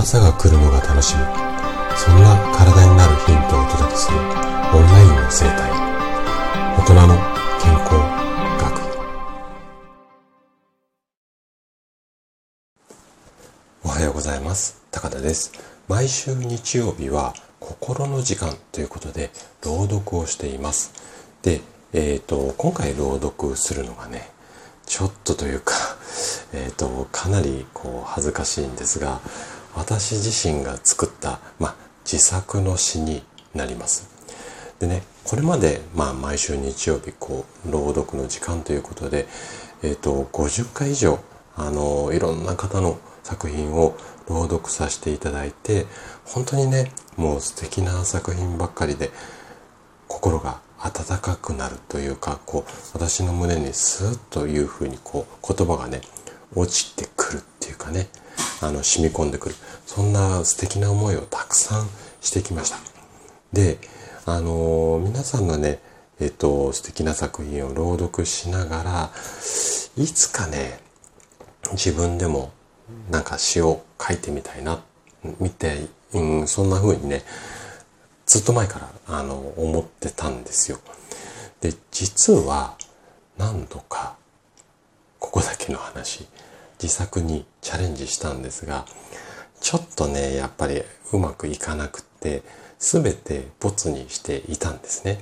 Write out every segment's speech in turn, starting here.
朝が来るのが楽しみ。そんな体になるヒントをお届けするオンラインの生態。大人の健康学。おはようございます。高田です。毎週日曜日は心の時間ということで朗読をしています。でえっ、ー、と今回朗読するのがねちょっとというかえっ、ー、とかなりこう恥ずかしいんですが私自身が作った、まあ、自作の詩になります。でね、これまで、まあ、毎週日曜日、こう、朗読の時間ということで、えっ、ー、と、50回以上、あの、いろんな方の作品を朗読させていただいて、本当にね、もう素敵な作品ばっかりで、心が温かくなるというか、こう、私の胸にスーッというふうに、こう、言葉がね、落ちてくるっていうかね、あの、染み込んでくる。そんな素敵な思いをたくさんしてきました。で、あのー、皆さんのね、えっと、素敵な作品を朗読しながら、いつかね、自分でもなんか詩を書いてみたいな、見て、うん、そんな風にね、ずっと前から、あの、思ってたんですよ。で、実は、何度か、ここだけの話、自作にチャレンジしたんですが、ちょっとね、やっぱりうまくいかなくって、すべてボツにしていたんですね。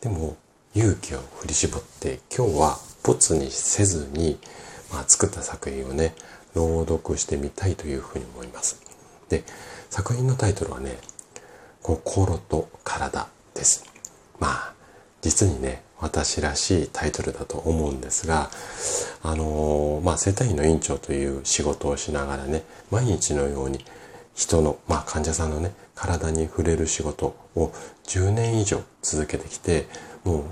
でも、勇気を振り絞って、今日はボツにせずに、まあ、作った作品をね、朗読してみたいというふうに思います。で、作品のタイトルはね、心と体です。まあ、実にね、私らしいタイトルだと思うんですが、あのー、まあ、生体院の院長という仕事をしながらね、毎日のように人の、まあ、患者さんのね、体に触れる仕事を10年以上続けてきて、も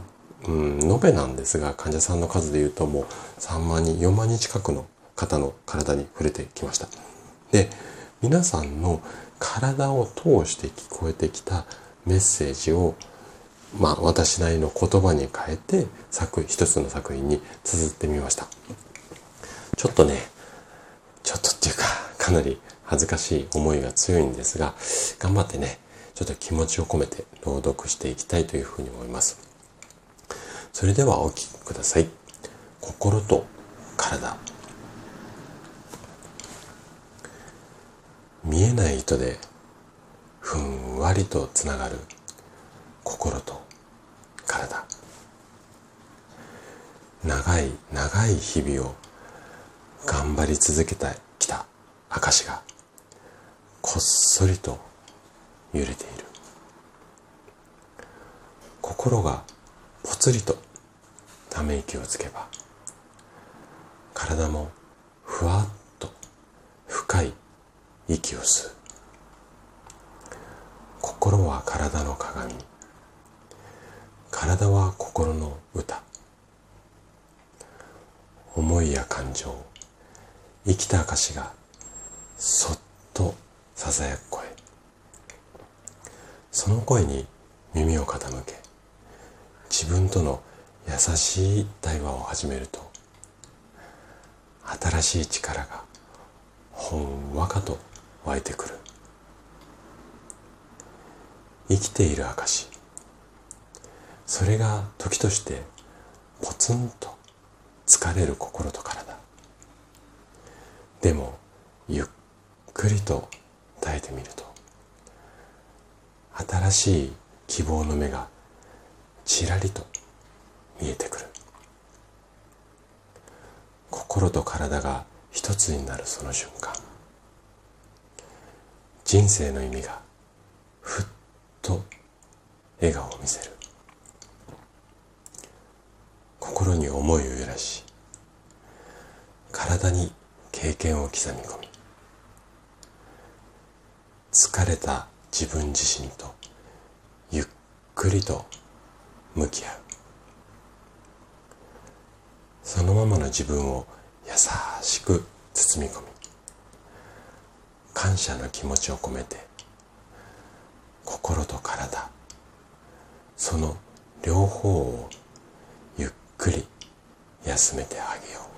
う、うん、延べなんですが、患者さんの数で言うともう3万人、4万人近くの方の体に触れてきました。で、皆さんの体を通して聞こえてきたメッセージをまあ、私なりの言葉に変えて作一つの作品に綴ってみました。ちょっとねちょっとっていうかかなり恥ずかしい思いが強いんですが頑張ってねちょっと気持ちを込めて朗読していきたいというふうに思います。それではお聴きください。心と体。見えない糸でふんわりとつながる心と体。長い長い日々を頑張り続けてきた証がこっそりと揺れている。心がぽつりとため息をつけば体もふわっと深い息を吸う。心は体の鏡体は心の歌。思いや感情。生きた証がそっとささやく声。その声に耳を傾け。自分との優しい対話を始めると。新しい力がほんわかと湧いてくる。生きている証それが時としてポツンと疲れる心と体。でもゆっくりと耐えてみると新しい希望の目がちらりと見えてくる。心と体が一つになるその瞬間。人生の意味がふっと笑顔を見せる。心に思いを揺らし体に経験を刻み込み疲れた自分自身とゆっくりと向き合う。そのままの自分を優しく包み込み感謝の気持ちを込めて心と体その両方をくり休めてあげよう。